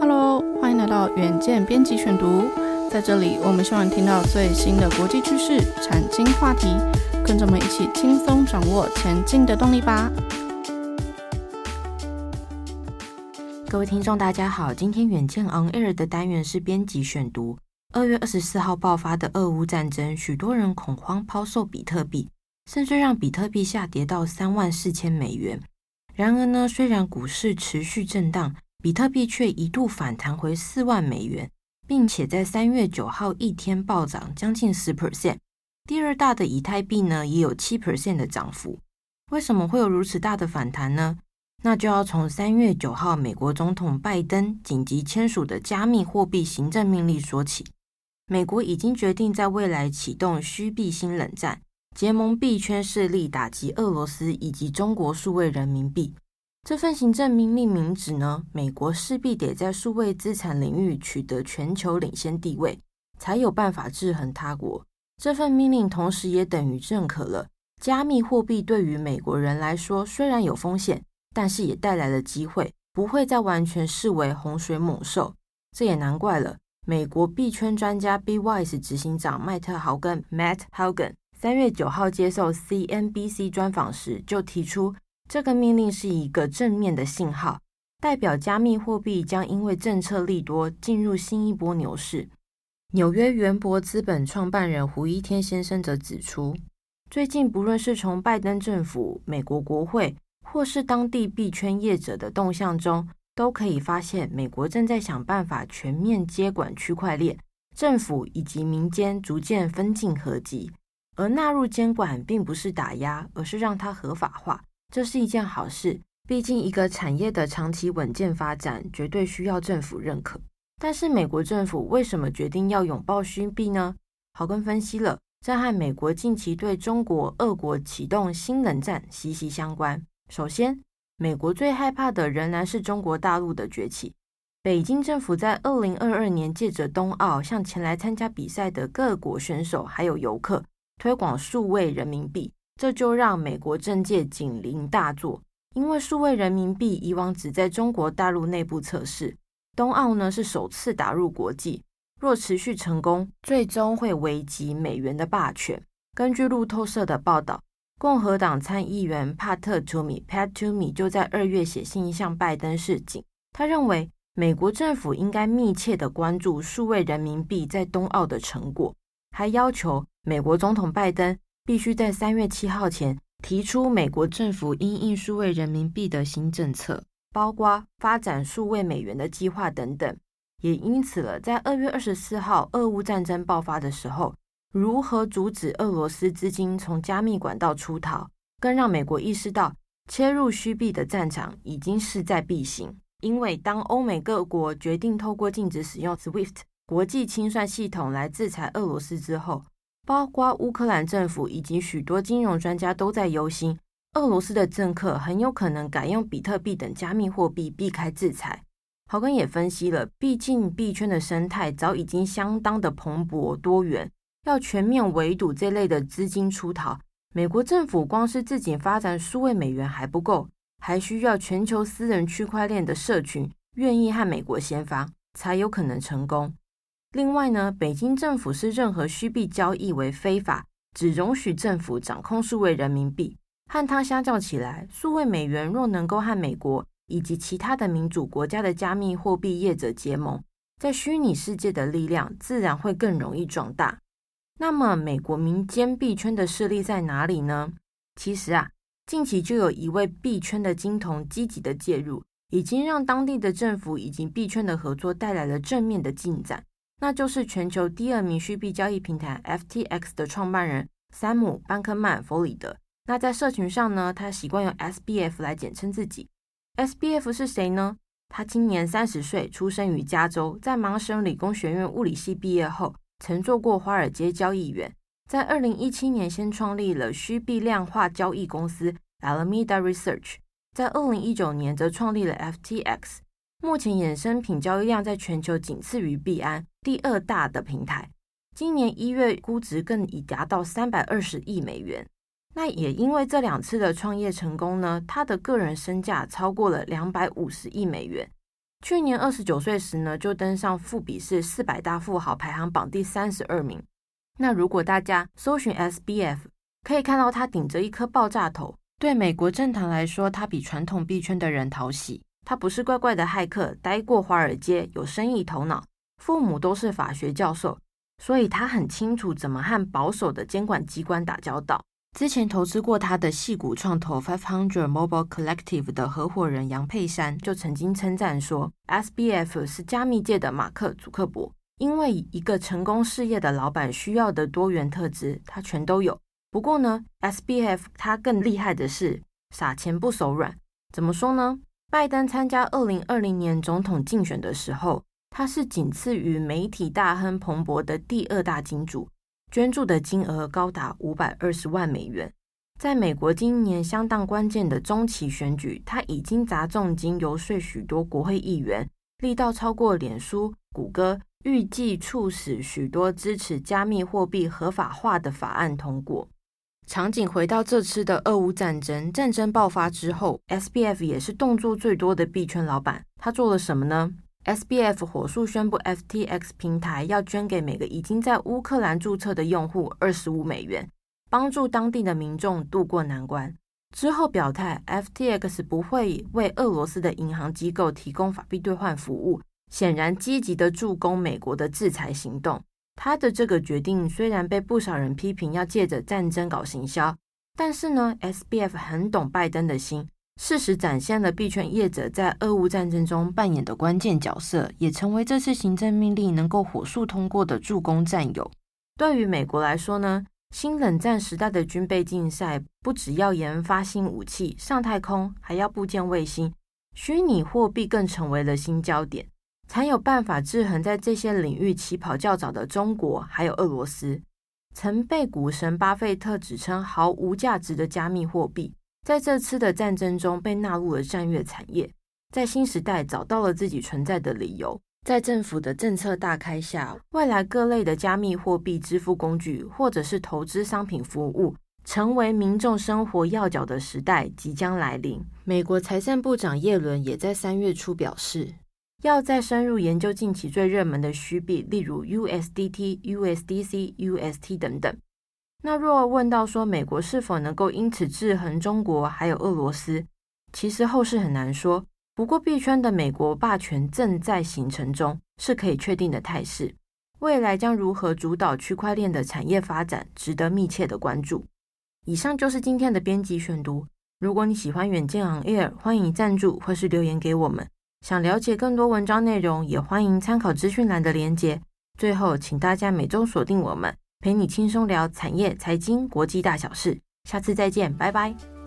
Hello，欢迎来到远见编辑选读。在这里，我们希望听到最新的国际趋势、产经话题，跟着我们一起轻松掌握前进的动力吧。各位听众，大家好，今天远见 On Air 的单元是编辑选读。二月二十四号爆发的俄乌战争，许多人恐慌抛售比特币，甚至让比特币下跌到三万四千美元。然而呢，虽然股市持续震荡，比特币却一度反弹回四万美元，并且在三月九号一天暴涨将近十 percent。第二大的以太币呢，也有七 percent 的涨幅。为什么会有如此大的反弹呢？那就要从三月九号美国总统拜登紧急签署的加密货币行政命令说起。美国已经决定在未来启动虚币新冷战。结盟币圈势力，打击俄罗斯以及中国数位人民币。这份行政命令明指呢，美国势必得在数位资产领域取得全球领先地位，才有办法制衡他国。这份命令同时也等于认可了加密货币对于美国人来说，虽然有风险，但是也带来了机会，不会再完全视为洪水猛兽。这也难怪了，美国币圈专家 Bitwise 执行长麦特豪根 （Matt Haugen）。三月九号接受 CNBC 专访时，就提出这个命令是一个正面的信号，代表加密货币将因为政策利多进入新一波牛市。纽约元博资本创办人胡一天先生则指出，最近不论是从拜登政府、美国国会，或是当地币圈业者的动向中，都可以发现，美国正在想办法全面接管区块链，政府以及民间逐渐分进合击。而纳入监管并不是打压，而是让它合法化，这是一件好事。毕竟，一个产业的长期稳健发展绝对需要政府认可。但是，美国政府为什么决定要拥抱虚币呢？豪根分析了，这和美国近期对中国、俄国启动新冷战息息相关。首先，美国最害怕的仍然是中国大陆的崛起。北京政府在二零二二年借着冬奥，向前来参加比赛的各国选手还有游客。推广数位人民币，这就让美国政界警铃大作。因为数位人民币以往只在中国大陆内部测试，冬奥呢是首次打入国际。若持续成功，最终会危及美元的霸权。根据路透社的报道，共和党参议员帕特·图米 （Pat Toomey） 就在二月写信向拜登示警，他认为美国政府应该密切地关注数位人民币在冬奥的成果，还要求。美国总统拜登必须在三月七号前提出美国政府因应数位人民币的新政策，包括发展数位美元的计划等等。也因此了，在二月二十四号俄乌战争爆发的时候，如何阻止俄罗斯资金从加密管道出逃，更让美国意识到切入虚币的战场已经势在必行。因为当欧美各国决定透过禁止使用 SWIFT 国际清算系统来制裁俄罗斯之后，包括乌克兰政府以及许多金融专家都在忧心，俄罗斯的政客很有可能改用比特币等加密货币避开制裁。豪根也分析了，毕竟币圈的生态早已经相当的蓬勃多元，要全面围堵这类的资金出逃，美国政府光是自己发展数位美元还不够，还需要全球私人区块链的社群愿意和美国先发，才有可能成功。另外呢，北京政府视任何虚币交易为非法，只容许政府掌控数位人民币。和它相较起来，数位美元若能够和美国以及其他的民主国家的加密货币业者结盟，在虚拟世界的力量自然会更容易壮大。那么，美国民间币圈的势力在哪里呢？其实啊，近期就有一位币圈的金童积极的介入，已经让当地的政府以及币圈的合作带来了正面的进展。那就是全球第二名虚币交易平台 FTX 的创办人山姆·班克曼·弗里德。那在社群上呢，他习惯用 SBF 来简称自己。SBF 是谁呢？他今年三十岁，出生于加州，在麻省理工学院物理系毕业后，曾做过华尔街交易员。在二零一七年，先创立了虚币量化交易公司 Alameda Research，在二零一九年则创立了 FTX。目前衍生品交易量在全球仅次于币安，第二大的平台。今年一月估值更已达到三百二十亿美元。那也因为这两次的创业成功呢，他的个人身价超过了两百五十亿美元。去年二十九岁时呢，就登上富比士四百大富豪排行榜第三十二名。那如果大家搜寻 SBF，可以看到他顶着一颗爆炸头。对美国政坛来说，他比传统币圈的人讨喜。他不是怪怪的骇客，待过华尔街，有生意头脑，父母都是法学教授，所以他很清楚怎么和保守的监管机关打交道。之前投资过他的矽谷创投 Five Hundred Mobile Collective 的合伙人杨佩珊就曾经称赞说，SBF 是加密界的马克·祖克伯，因为一个成功事业的老板需要的多元特质，他全都有。不过呢，SBF 他更厉害的是撒钱不手软。怎么说呢？拜登参加二零二零年总统竞选的时候，他是仅次于媒体大亨彭博的第二大金主。捐助的金额高达五百二十万美元。在美国今年相当关键的中期选举，他已经砸重金游说许多国会议员，力道超过脸书、谷歌，预计促使许多支持加密货币合法化的法案通过。场景回到这次的俄乌战争，战争爆发之后，SBF 也是动作最多的币圈老板。他做了什么呢？SBF 火速宣布，FTX 平台要捐给每个已经在乌克兰注册的用户二十五美元，帮助当地的民众渡过难关。之后表态，FTX 不会为俄罗斯的银行机构提供法币兑换服务，显然积极的助攻美国的制裁行动。他的这个决定虽然被不少人批评要借着战争搞行销，但是呢，SBF 很懂拜登的心。事实展现了币圈业者在俄乌战争中扮演的关键角色，也成为这次行政命令能够火速通过的助攻战友。对于美国来说呢，新冷战时代的军备竞赛不只要研发新武器、上太空，还要布建卫星，虚拟货币更成为了新焦点，才有办法制衡在这些领域起跑较早的中国还有俄罗斯。曾被股神巴菲特指称毫无价值的加密货币。在这次的战争中被纳入了战略产业，在新时代找到了自己存在的理由。在政府的政策大开下，未来各类的加密货币支付工具或者是投资商品服务，成为民众生活要角的时代即将来临。美国财政部长耶伦也在三月初表示，要再深入研究近期最热门的虚币，例如 USDT、USDC、UST 等等。那若问到说美国是否能够因此制衡中国还有俄罗斯，其实后市很难说。不过币圈的美国霸权正在形成中，是可以确定的态势。未来将如何主导区块链的产业发展，值得密切的关注。以上就是今天的编辑选读。如果你喜欢远见 On Air，欢迎赞助或是留言给我们。想了解更多文章内容，也欢迎参考资讯栏的连结。最后，请大家每周锁定我们。陪你轻松聊产业、财经、国际大小事，下次再见，拜拜。